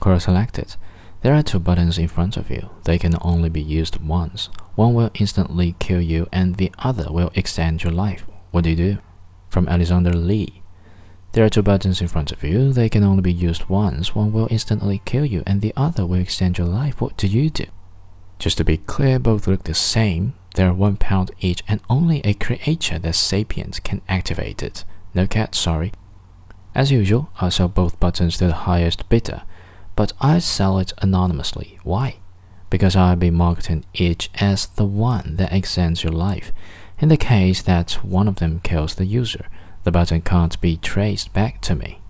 Quora selected. There are two buttons in front of you. They can only be used once. One will instantly kill you and the other will extend your life. What do you do? From Alexander Lee. There are two buttons in front of you. They can only be used once. One will instantly kill you and the other will extend your life. What do you do? Just to be clear, both look the same. They're one pound each and only a creature that sapient can activate it. No cat, sorry. As usual, I'll sell both buttons to the highest bidder but I sell it anonymously. Why? Because I'll be marketing each as the one that extends your life. In the case that one of them kills the user, the button can't be traced back to me.